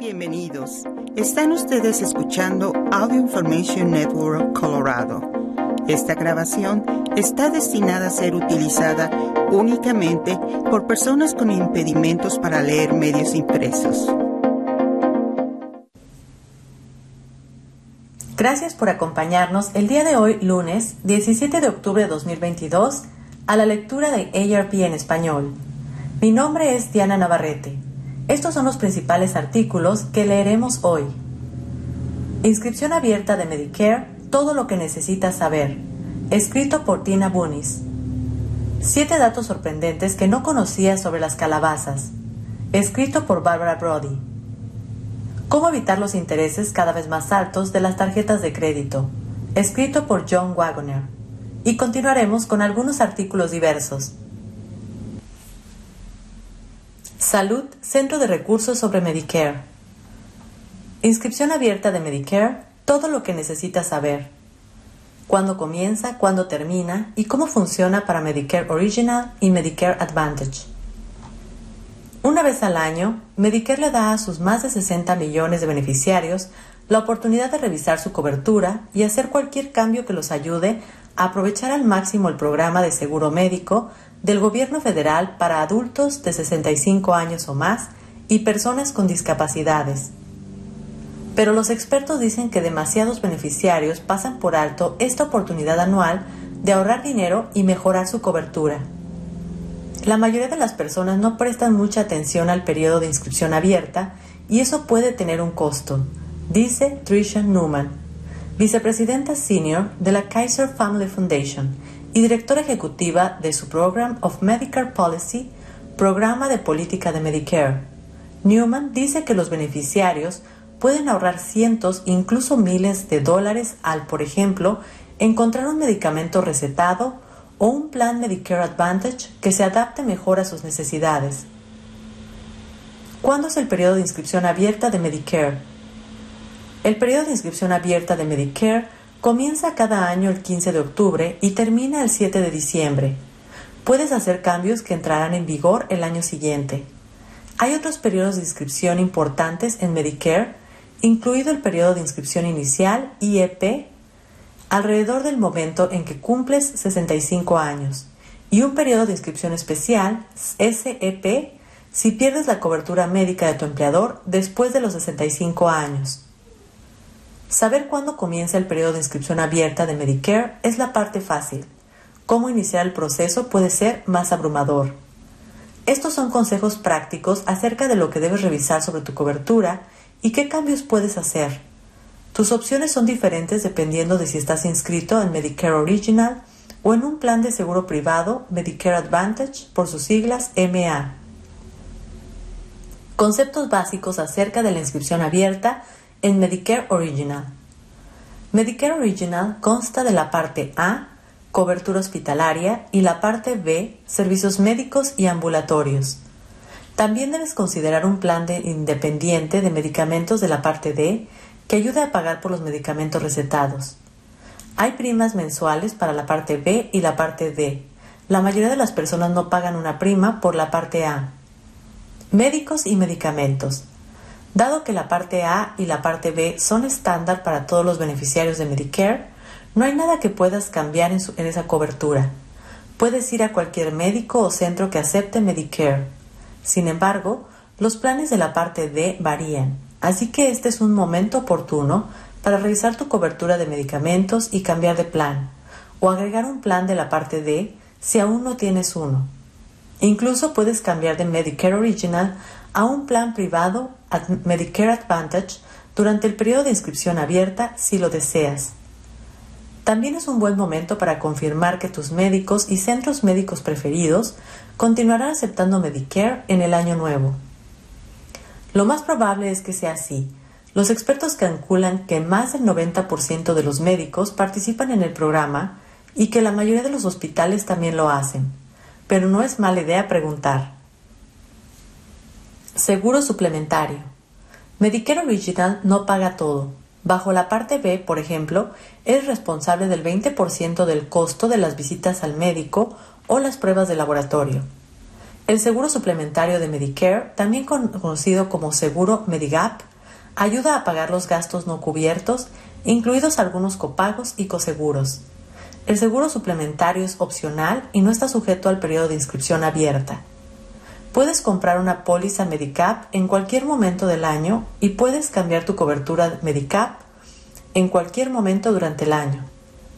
Bienvenidos. Están ustedes escuchando Audio Information Network Colorado. Esta grabación está destinada a ser utilizada únicamente por personas con impedimentos para leer medios impresos. Gracias por acompañarnos el día de hoy, lunes 17 de octubre de 2022, a la lectura de ARP en español. Mi nombre es Diana Navarrete. Estos son los principales artículos que leeremos hoy. Inscripción abierta de Medicare, todo lo que necesitas saber. Escrito por Tina Bunis. Siete datos sorprendentes que no conocías sobre las calabazas. Escrito por Barbara Brody. Cómo evitar los intereses cada vez más altos de las tarjetas de crédito. Escrito por John Wagoner. Y continuaremos con algunos artículos diversos. Salud, Centro de Recursos sobre Medicare. Inscripción abierta de Medicare, todo lo que necesitas saber. Cuándo comienza, cuándo termina y cómo funciona para Medicare Original y Medicare Advantage. Una vez al año, Medicare le da a sus más de 60 millones de beneficiarios la oportunidad de revisar su cobertura y hacer cualquier cambio que los ayude a aprovechar al máximo el programa de seguro médico del Gobierno federal para adultos de 65 años o más y personas con discapacidades. Pero los expertos dicen que demasiados beneficiarios pasan por alto esta oportunidad anual de ahorrar dinero y mejorar su cobertura. La mayoría de las personas no prestan mucha atención al periodo de inscripción abierta y eso puede tener un costo, dice Tricia Newman, vicepresidenta senior de la Kaiser Family Foundation y directora ejecutiva de su Program of Medicare Policy, programa de política de Medicare. Newman dice que los beneficiarios pueden ahorrar cientos, incluso miles de dólares al, por ejemplo, encontrar un medicamento recetado o un plan Medicare Advantage que se adapte mejor a sus necesidades. ¿Cuándo es el periodo de inscripción abierta de Medicare? El periodo de inscripción abierta de Medicare Comienza cada año el 15 de octubre y termina el 7 de diciembre. Puedes hacer cambios que entrarán en vigor el año siguiente. Hay otros periodos de inscripción importantes en Medicare, incluido el periodo de inscripción inicial IEP, alrededor del momento en que cumples 65 años, y un periodo de inscripción especial SEP si pierdes la cobertura médica de tu empleador después de los 65 años. Saber cuándo comienza el periodo de inscripción abierta de Medicare es la parte fácil. Cómo iniciar el proceso puede ser más abrumador. Estos son consejos prácticos acerca de lo que debes revisar sobre tu cobertura y qué cambios puedes hacer. Tus opciones son diferentes dependiendo de si estás inscrito en Medicare Original o en un plan de seguro privado Medicare Advantage por sus siglas MA. Conceptos básicos acerca de la inscripción abierta en Medicare Original. Medicare Original consta de la parte A, cobertura hospitalaria, y la parte B, servicios médicos y ambulatorios. También debes considerar un plan de independiente de medicamentos de la parte D que ayude a pagar por los medicamentos recetados. Hay primas mensuales para la parte B y la parte D. La mayoría de las personas no pagan una prima por la parte A. Médicos y medicamentos. Dado que la parte A y la parte B son estándar para todos los beneficiarios de Medicare, no hay nada que puedas cambiar en, esa cobertura. Puedes ir a cualquier médico o centro que acepte Medicare. Sin embargo, los planes de la parte D varían, así que este es un momento oportuno para revisar tu cobertura de medicamentos y cambiar de plan, o agregar un plan de la parte D si aún no tienes uno. Incluso puedes cambiar de Medicare Original a un plan privado Medicare Advantage durante el periodo de inscripción abierta si lo deseas. También es un buen momento para confirmar que tus médicos y centros médicos preferidos continuarán aceptando Medicare en el año nuevo. Lo más probable es que sea así. Los expertos calculan que más del 90% de los médicos participan en el programa y que la mayoría de los hospitales también lo hacen. Pero no es mala idea preguntar. Seguro suplementario. Medicare Original no paga todo. Bajo la parte B, por ejemplo, es responsable del 20% del costo de las visitas al médico o las pruebas de laboratorio. El seguro suplementario de Medicare, también conocido como seguro Medigap, ayuda a pagar los gastos no cubiertos, incluidos algunos copagos y coseguros. El seguro suplementario es opcional y no está sujeto al periodo de inscripción abierta. Puedes comprar una póliza Medicap en cualquier momento del año y puedes cambiar tu cobertura Medicap en cualquier momento durante el año.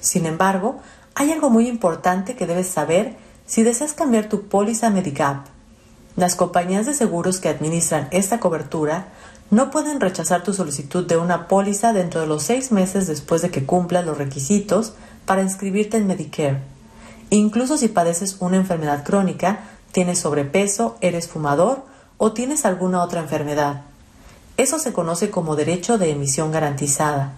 Sin embargo, hay algo muy importante que debes saber si deseas cambiar tu póliza Medicap. Las compañías de seguros que administran esta cobertura no pueden rechazar tu solicitud de una póliza dentro de los seis meses después de que cumplas los requisitos para inscribirte en Medicare. Incluso si padeces una enfermedad crónica, tienes sobrepeso, eres fumador o tienes alguna otra enfermedad. Eso se conoce como derecho de emisión garantizada.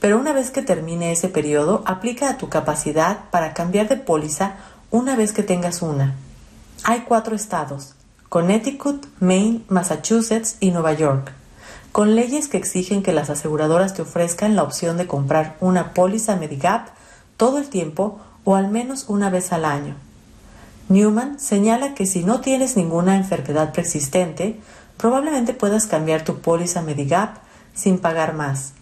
Pero una vez que termine ese periodo, aplica a tu capacidad para cambiar de póliza una vez que tengas una. Hay cuatro estados, Connecticut, Maine, Massachusetts y Nueva York, con leyes que exigen que las aseguradoras te ofrezcan la opción de comprar una póliza Medigap todo el tiempo o al menos una vez al año. Newman señala que si no tienes ninguna enfermedad persistente, probablemente puedas cambiar tu póliza Medigap sin pagar más.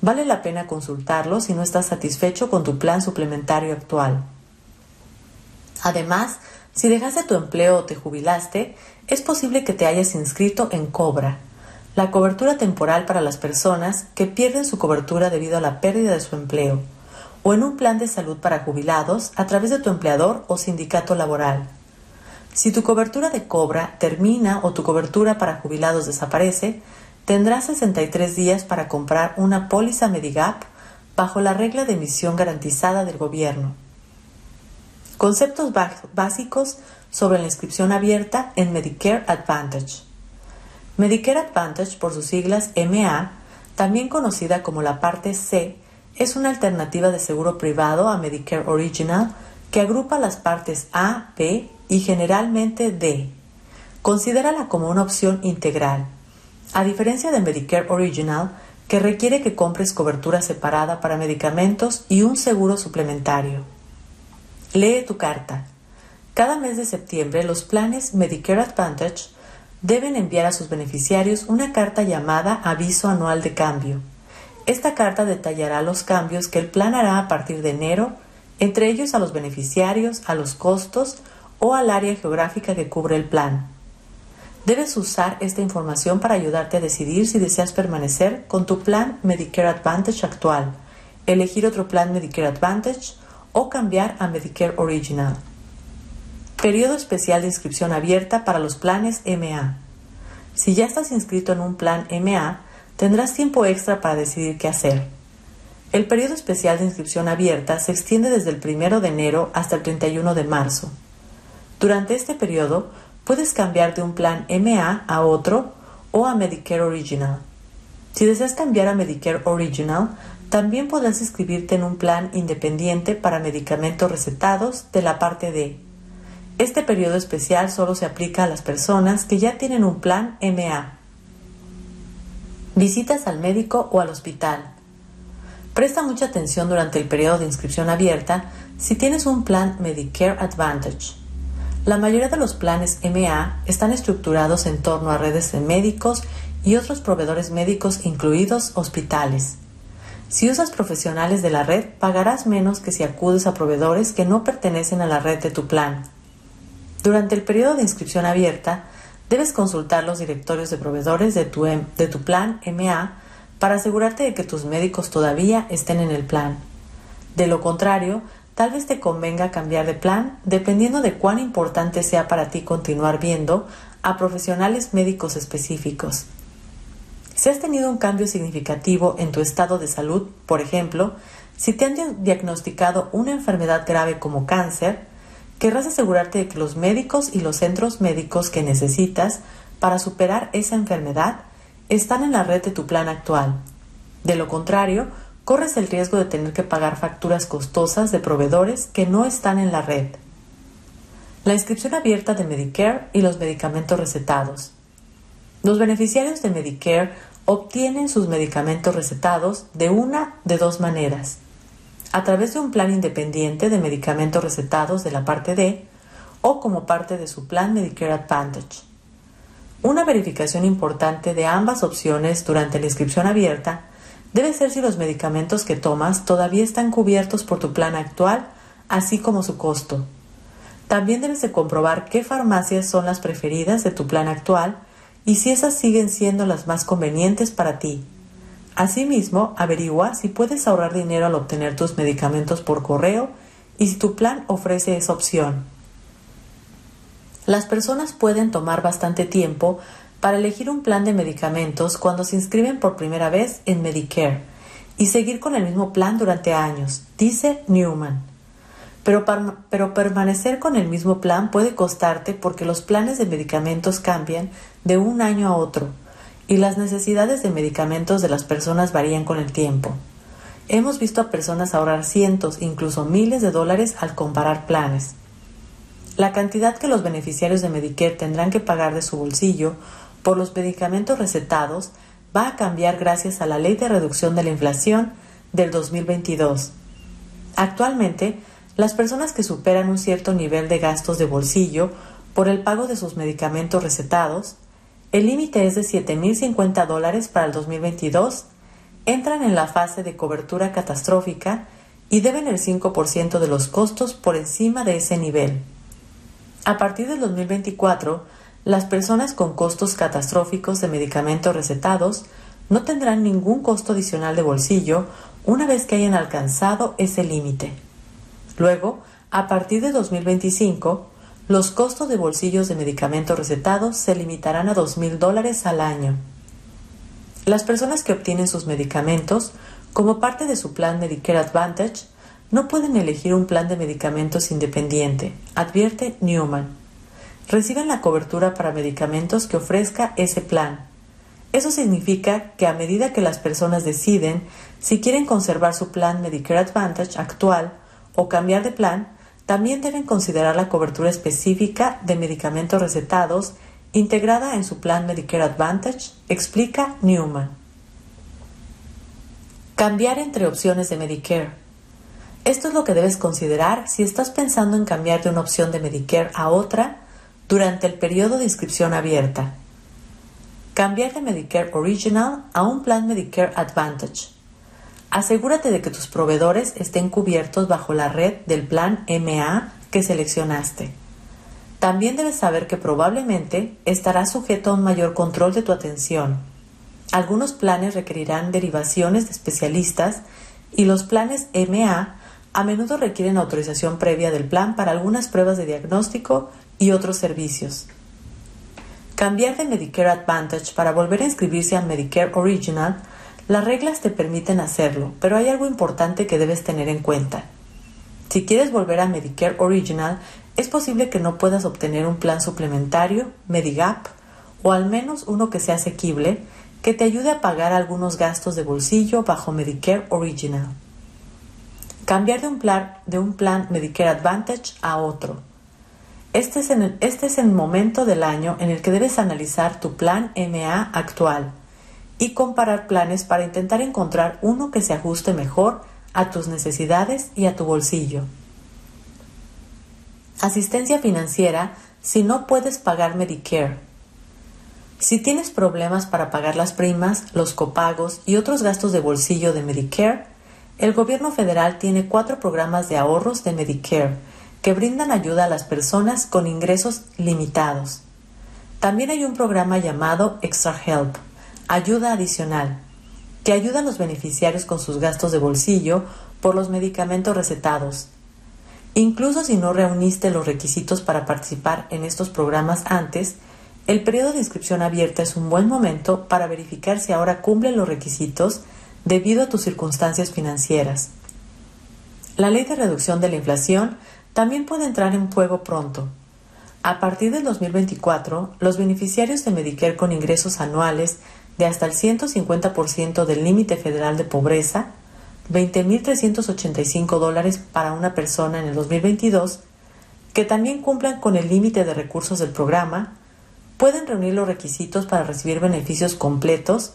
Vale la pena consultarlo si no estás satisfecho con tu plan suplementario actual. Además, si dejaste tu empleo o te jubilaste, es posible que te hayas inscrito en Cobra, la cobertura temporal para las personas que pierden su cobertura debido a la pérdida de su empleo o en un plan de salud para jubilados a través de tu empleador o sindicato laboral. Si tu cobertura de cobra termina o tu cobertura para jubilados desaparece, tendrás 63 días para comprar una póliza Medigap bajo la regla de emisión garantizada del gobierno. Conceptos básicos sobre la inscripción abierta en Medicare Advantage. Medicare Advantage, por sus siglas MA, también conocida como la parte C, es una alternativa de seguro privado a Medicare Original que agrupa las partes A, B y generalmente D. Considérala como una opción integral. A diferencia de Medicare Original, que requiere que compres cobertura separada para medicamentos y un seguro suplementario. Lee tu carta. Cada mes de septiembre los planes Medicare Advantage deben enviar a sus beneficiarios una carta llamada Aviso Anual de Cambio esta carta detallará los cambios que el plan hará a partir de enero, entre ellos a los beneficiarios, a los costos o al área geográfica que cubre el plan. Debes usar esta información para ayudarte a decidir si deseas permanecer con tu plan Medicare Advantage actual, elegir otro plan Medicare Advantage o cambiar a Medicare Original. Periodo especial de inscripción abierta para los planes MA. Si ya estás inscrito en un plan MA, tendrás tiempo extra para decidir qué hacer. El periodo especial de inscripción abierta se extiende desde el 1 de enero hasta el 31 de marzo. Durante este periodo puedes cambiar de un plan MA a otro o a Medicare Original. Si deseas cambiar a Medicare Original, también podrás inscribirte en un plan independiente para medicamentos recetados de la parte D. Este periodo especial solo se aplica a las personas que ya tienen un plan MA. Visitas al médico o al hospital. Presta mucha atención durante el periodo de inscripción abierta si tienes un plan Medicare Advantage. La mayoría de los planes MA están estructurados en torno a redes de médicos y otros proveedores médicos incluidos hospitales. Si usas profesionales de la red, pagarás menos que si acudes a proveedores que no pertenecen a la red de tu plan. Durante el periodo de inscripción abierta, Debes consultar los directorios de proveedores de tu, de tu plan MA para asegurarte de que tus médicos todavía estén en el plan. De lo contrario, tal vez te convenga cambiar de plan dependiendo de cuán importante sea para ti continuar viendo a profesionales médicos específicos. Si has tenido un cambio significativo en tu estado de salud, por ejemplo, si te han diagnosticado una enfermedad grave como cáncer, querrás asegurarte de que los médicos y los centros médicos que necesitas para superar esa enfermedad están en la red de tu plan actual. De lo contrario, corres el riesgo de tener que pagar facturas costosas de proveedores que no están en la red. La inscripción abierta de Medicare y los medicamentos recetados. Los beneficiarios de Medicare obtienen sus medicamentos recetados de una de dos maneras a través de un plan independiente de medicamentos recetados de la parte D o como parte de su plan Medicare Advantage. Una verificación importante de ambas opciones durante la inscripción abierta debe ser si los medicamentos que tomas todavía están cubiertos por tu plan actual, así como su costo. También debes de comprobar qué farmacias son las preferidas de tu plan actual y si esas siguen siendo las más convenientes para ti. Asimismo, averigua si puedes ahorrar dinero al obtener tus medicamentos por correo y si tu plan ofrece esa opción. Las personas pueden tomar bastante tiempo para elegir un plan de medicamentos cuando se inscriben por primera vez en Medicare y seguir con el mismo plan durante años, dice Newman. Pero, pero, permanecer con el mismo plan puede costarte porque los planes de medicamentos cambian de un año a otro y las necesidades de medicamentos de las personas varían con el tiempo. Hemos visto a personas ahorrar cientos, incluso miles de dólares al comparar planes. La cantidad que los beneficiarios de Medicare tendrán que pagar de su bolsillo por los medicamentos recetados va a cambiar gracias a la Ley de Reducción de la Inflación del 2022. Actualmente, las personas que superan un cierto nivel de gastos de bolsillo por el pago de sus medicamentos recetados el límite es de 7.050 dólares para el 2022. Entran en la fase de cobertura catastrófica y deben el 5% de los costos por encima de ese nivel. A partir del 2024, las personas con costos catastróficos de medicamentos recetados no tendrán ningún costo adicional de bolsillo una vez que hayan alcanzado ese límite. Luego, a partir de 2025, los costos de bolsillos de medicamentos recetados se limitarán a dos mil dólares al año. Las personas que obtienen sus medicamentos como parte de su plan Medicare Advantage no pueden elegir un plan de medicamentos independiente, advierte Newman. Reciben la cobertura para medicamentos que ofrezca ese plan. Eso significa que a medida que las personas deciden si quieren conservar su plan Medicare Advantage actual o cambiar de plan, también deben considerar la cobertura específica de medicamentos recetados integrada en su plan Medicare Advantage, explica Newman. Cambiar entre opciones de Medicare. Esto es lo que debes considerar si estás pensando en cambiar de una opción de Medicare a otra durante el periodo de inscripción abierta. Cambiar de Medicare Original a un plan Medicare Advantage. Asegúrate de que tus proveedores estén cubiertos bajo la red del plan MA que seleccionaste. También debes saber que probablemente estarás sujeto a un mayor control de tu atención. Algunos planes requerirán derivaciones de especialistas y los planes MA a menudo requieren autorización previa del plan para algunas pruebas de diagnóstico y otros servicios. Cambiar de Medicare Advantage para volver a inscribirse a Medicare Original las reglas te permiten hacerlo, pero hay algo importante que debes tener en cuenta. Si quieres volver a Medicare Original, es posible que no puedas obtener un plan suplementario, Medigap, o al menos uno que sea asequible, que te ayude a pagar algunos gastos de bolsillo bajo Medicare Original. Cambiar de un plan, de un plan Medicare Advantage a otro. Este es, el, este es el momento del año en el que debes analizar tu plan MA actual y comparar planes para intentar encontrar uno que se ajuste mejor a tus necesidades y a tu bolsillo. Asistencia financiera si no puedes pagar Medicare. Si tienes problemas para pagar las primas, los copagos y otros gastos de bolsillo de Medicare, el gobierno federal tiene cuatro programas de ahorros de Medicare que brindan ayuda a las personas con ingresos limitados. También hay un programa llamado Extra Help, ayuda adicional, que ayuda a los beneficiarios con sus gastos de bolsillo por los medicamentos recetados. Incluso si no reuniste los requisitos para participar en estos programas antes, el periodo de inscripción abierta es un buen momento para verificar si ahora cumple los requisitos debido a tus circunstancias financieras. La ley de reducción de la inflación también puede entrar en juego pronto. A partir del 2024, los beneficiarios de Medicare con ingresos anuales de hasta el 150% del límite federal de pobreza, 20.385 dólares para una persona en el 2022, que también cumplan con el límite de recursos del programa, pueden reunir los requisitos para recibir beneficios completos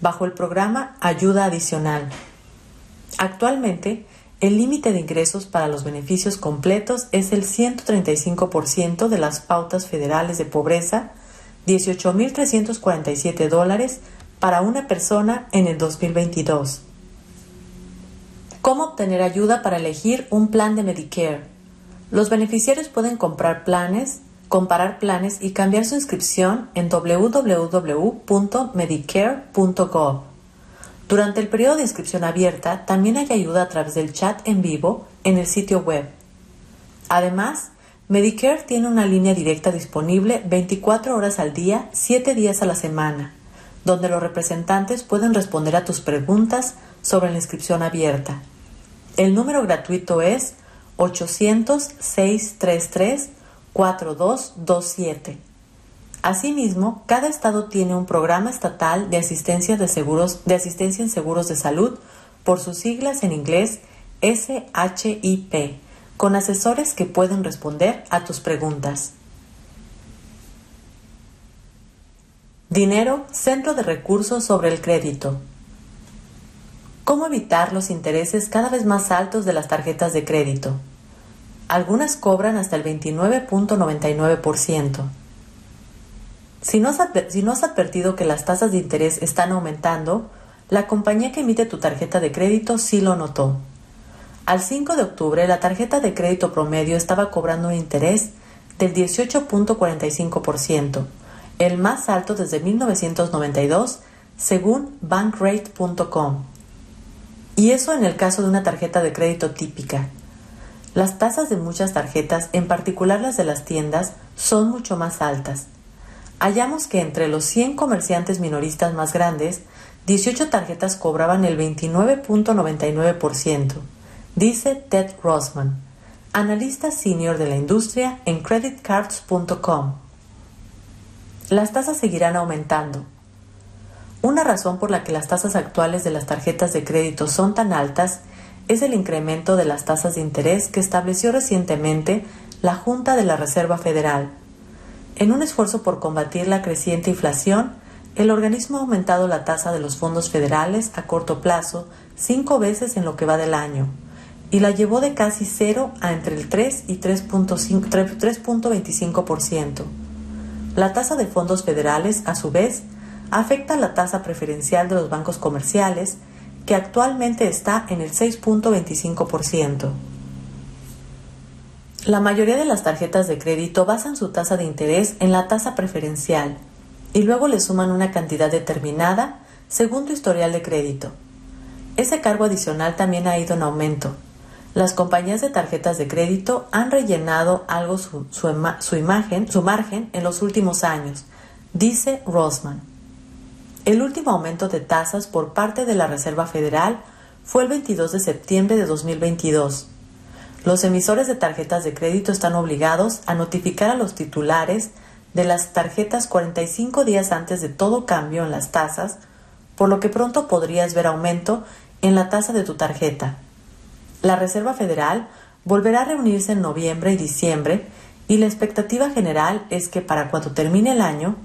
bajo el programa Ayuda Adicional. Actualmente, el límite de ingresos para los beneficios completos es el 135% de las pautas federales de pobreza 18.347 dólares para una persona en el 2022. ¿Cómo obtener ayuda para elegir un plan de Medicare? Los beneficiarios pueden comprar planes, comparar planes y cambiar su inscripción en www.medicare.gov. Durante el periodo de inscripción abierta también hay ayuda a través del chat en vivo en el sitio web. Además, Medicare tiene una línea directa disponible 24 horas al día, 7 días a la semana, donde los representantes pueden responder a tus preguntas sobre la inscripción abierta. El número gratuito es 800-633-4227. Asimismo, cada estado tiene un programa estatal de asistencia, de, seguros, de asistencia en seguros de salud, por sus siglas en inglés SHIP con asesores que pueden responder a tus preguntas. Dinero, Centro de Recursos sobre el Crédito. ¿Cómo evitar los intereses cada vez más altos de las tarjetas de crédito? Algunas cobran hasta el 29.99%. Si no, has si no has advertido que las tasas de interés están aumentando, la compañía que emite tu tarjeta de crédito sí lo notó. Al 5 de octubre, la tarjeta de crédito promedio estaba cobrando un interés del 18.45%, el más alto desde 1992, según bankrate.com. Y eso en el caso de una tarjeta de crédito típica. Las tasas de muchas tarjetas, en particular las de las tiendas, son mucho más altas. Hallamos que entre los 100 comerciantes minoristas más grandes, 18 tarjetas cobraban el 29.99% dice Ted Rossman, analista senior de la industria en creditcards.com. Las tasas seguirán aumentando. Una razón por la que las tasas actuales de las tarjetas de crédito son tan altas es el incremento de las tasas de interés que estableció recientemente la Junta de la Reserva Federal. En un esfuerzo por combatir la creciente inflación, el organismo ha aumentado la tasa de los fondos federales a corto plazo cinco veces en lo que va del año y la llevó de casi cero a entre el 3 y 3.25%. La tasa de fondos federales, a su vez, afecta la tasa preferencial de los bancos comerciales, que actualmente está en el 6.25%. La mayoría de las tarjetas de crédito basan su tasa de interés en la tasa preferencial y luego le suman una cantidad determinada según tu historial de crédito. Ese cargo adicional también ha ido en aumento, las compañías de tarjetas de crédito han rellenado algo su, imagen, su margen en los últimos años, dice Rosman. El último aumento de tasas por parte de la Reserva Federal fue el 22 de septiembre de 2022. Los emisores de tarjetas de crédito están obligados a notificar a los titulares de las tarjetas 45 días antes de todo cambio en las tasas, por lo que pronto podrías ver aumento en la tasa de tu tarjeta. La Reserva Federal volverá a reunirse en noviembre y diciembre y la expectativa general es que para cuando termine el año,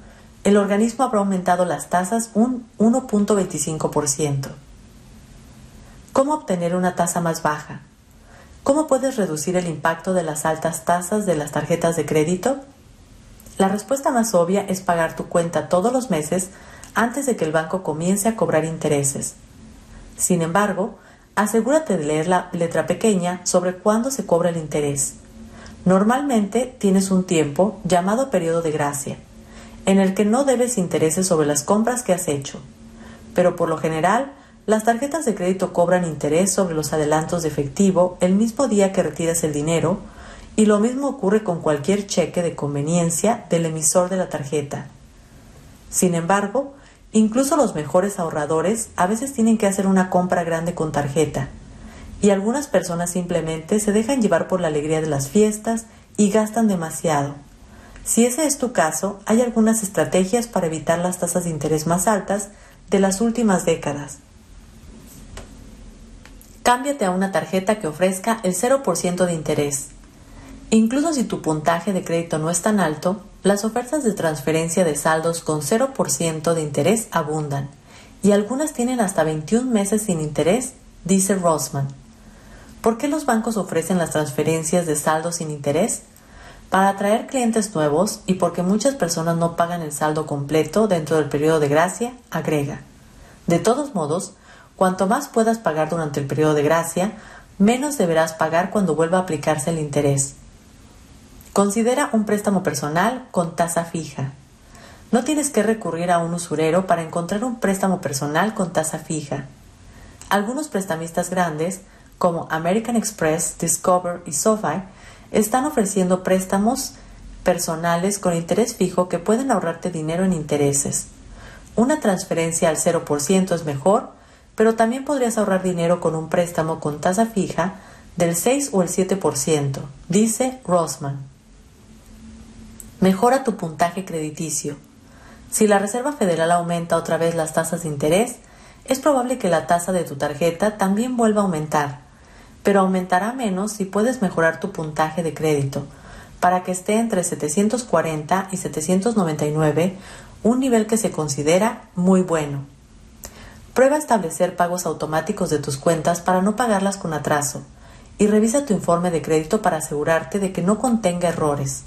el organismo habrá aumentado las tasas un 1.25%. ¿Cómo obtener una tasa más baja? ¿Cómo puedes reducir el impacto de las altas tasas de las tarjetas de crédito? La respuesta más obvia es pagar tu cuenta todos los meses antes de que el banco comience a cobrar intereses. Sin embargo, asegúrate de leer la letra pequeña sobre cuándo se cobra el interés. Normalmente tienes un tiempo llamado periodo de gracia, en el que no debes intereses sobre las compras que has hecho, pero por lo general las tarjetas de crédito cobran interés sobre los adelantos de efectivo el mismo día que retiras el dinero y lo mismo ocurre con cualquier cheque de conveniencia del emisor de la tarjeta. Sin embargo, Incluso los mejores ahorradores a veces tienen que hacer una compra grande con tarjeta. Y algunas personas simplemente se dejan llevar por la alegría de las fiestas y gastan demasiado. Si ese es tu caso, hay algunas estrategias para evitar las tasas de interés más altas de las últimas décadas. Cámbiate a una tarjeta que ofrezca el 0% de interés. Incluso si tu puntaje de crédito no es tan alto, las ofertas de transferencia de saldos con 0% de interés abundan y algunas tienen hasta 21 meses sin interés, dice Rossman. ¿Por qué los bancos ofrecen las transferencias de saldos sin interés? Para atraer clientes nuevos y porque muchas personas no pagan el saldo completo dentro del periodo de gracia, agrega. De todos modos, cuanto más puedas pagar durante el periodo de gracia, menos deberás pagar cuando vuelva a aplicarse el interés. Considera un préstamo personal con tasa fija. No tienes que recurrir a un usurero para encontrar un préstamo personal con tasa fija. Algunos prestamistas grandes, como American Express, Discover y SoFi, están ofreciendo préstamos personales con interés fijo que pueden ahorrarte dinero en intereses. Una transferencia al 0% es mejor, pero también podrías ahorrar dinero con un préstamo con tasa fija del 6 o el 7%, dice Rosman. Mejora tu puntaje crediticio. Si la Reserva Federal aumenta otra vez las tasas de interés, es probable que la tasa de tu tarjeta también vuelva a aumentar, pero aumentará menos si puedes mejorar tu puntaje de crédito para que esté entre 740 y 799, un nivel que se considera muy bueno. Prueba establecer pagos automáticos de tus cuentas para no pagarlas con atraso y revisa tu informe de crédito para asegurarte de que no contenga errores.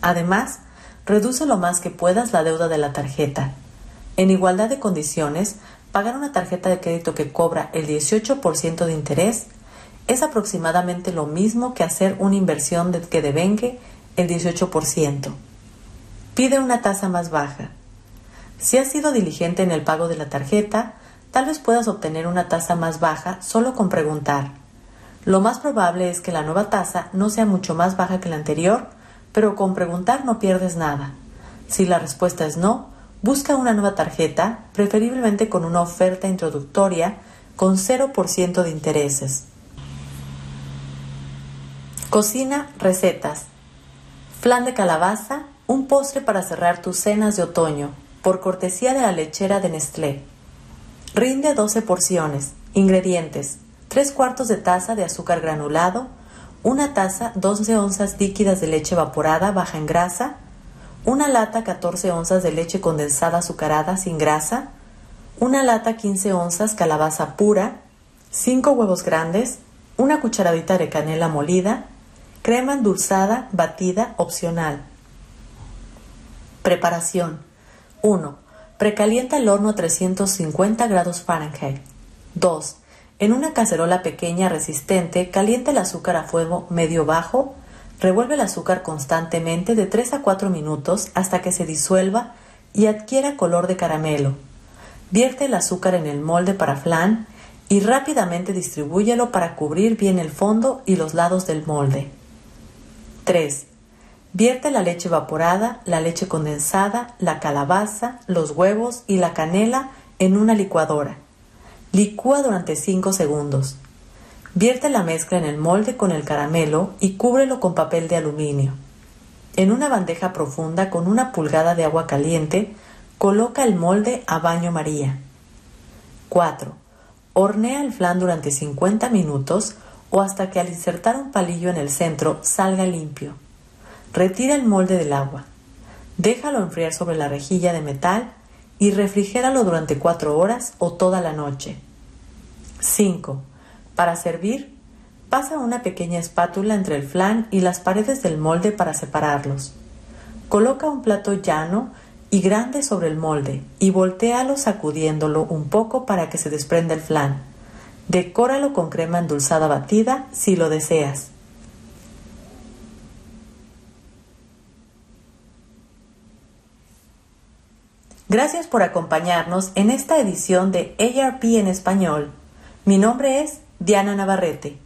Además, Reduce lo más que puedas la deuda de la tarjeta. En igualdad de condiciones, pagar una tarjeta de crédito que cobra el 18% de interés es aproximadamente lo mismo que hacer una inversión que devengue el 18%. Pide una tasa más baja. Si has sido diligente en el pago de la tarjeta, tal vez puedas obtener una tasa más baja solo con preguntar. Lo más probable es que la nueva tasa no sea mucho más baja que la anterior pero con preguntar no pierdes nada. Si la respuesta es no, busca una nueva tarjeta, preferiblemente con una oferta introductoria con 0% de intereses. Cocina recetas. Flan de calabaza, un postre para cerrar tus cenas de otoño, por cortesía de la lechera de Nestlé. Rinde 12 porciones. Ingredientes: 3 cuartos de taza de azúcar granulado, una taza 12 onzas líquidas de leche evaporada baja en grasa, una lata 14 onzas de leche condensada azucarada sin grasa, una lata 15 onzas calabaza pura, 5 huevos grandes, una cucharadita de canela molida, crema endulzada batida opcional. Preparación 1. Precalienta el horno a 350 grados Fahrenheit. 2. En una cacerola pequeña resistente, calienta el azúcar a fuego medio bajo, revuelve el azúcar constantemente de 3 a 4 minutos hasta que se disuelva y adquiera color de caramelo. Vierte el azúcar en el molde para flan y rápidamente distribúyelo para cubrir bien el fondo y los lados del molde. 3. Vierte la leche evaporada, la leche condensada, la calabaza, los huevos y la canela en una licuadora. Licúa durante 5 segundos. Vierte la mezcla en el molde con el caramelo y cúbrelo con papel de aluminio. En una bandeja profunda con una pulgada de agua caliente, coloca el molde a baño María. 4. Hornea el flan durante 50 minutos o hasta que al insertar un palillo en el centro salga limpio. Retira el molde del agua. Déjalo enfriar sobre la rejilla de metal y refrigéralo durante cuatro horas o toda la noche. 5. Para servir, pasa una pequeña espátula entre el flan y las paredes del molde para separarlos. Coloca un plato llano y grande sobre el molde y voltealo sacudiéndolo un poco para que se desprenda el flan. Decóralo con crema endulzada batida si lo deseas. Gracias por acompañarnos en esta edición de ARP en español. Mi nombre es Diana Navarrete.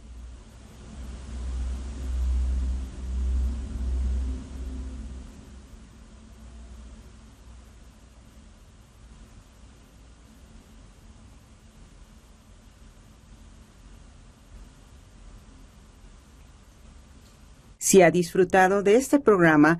Si ha disfrutado de este programa,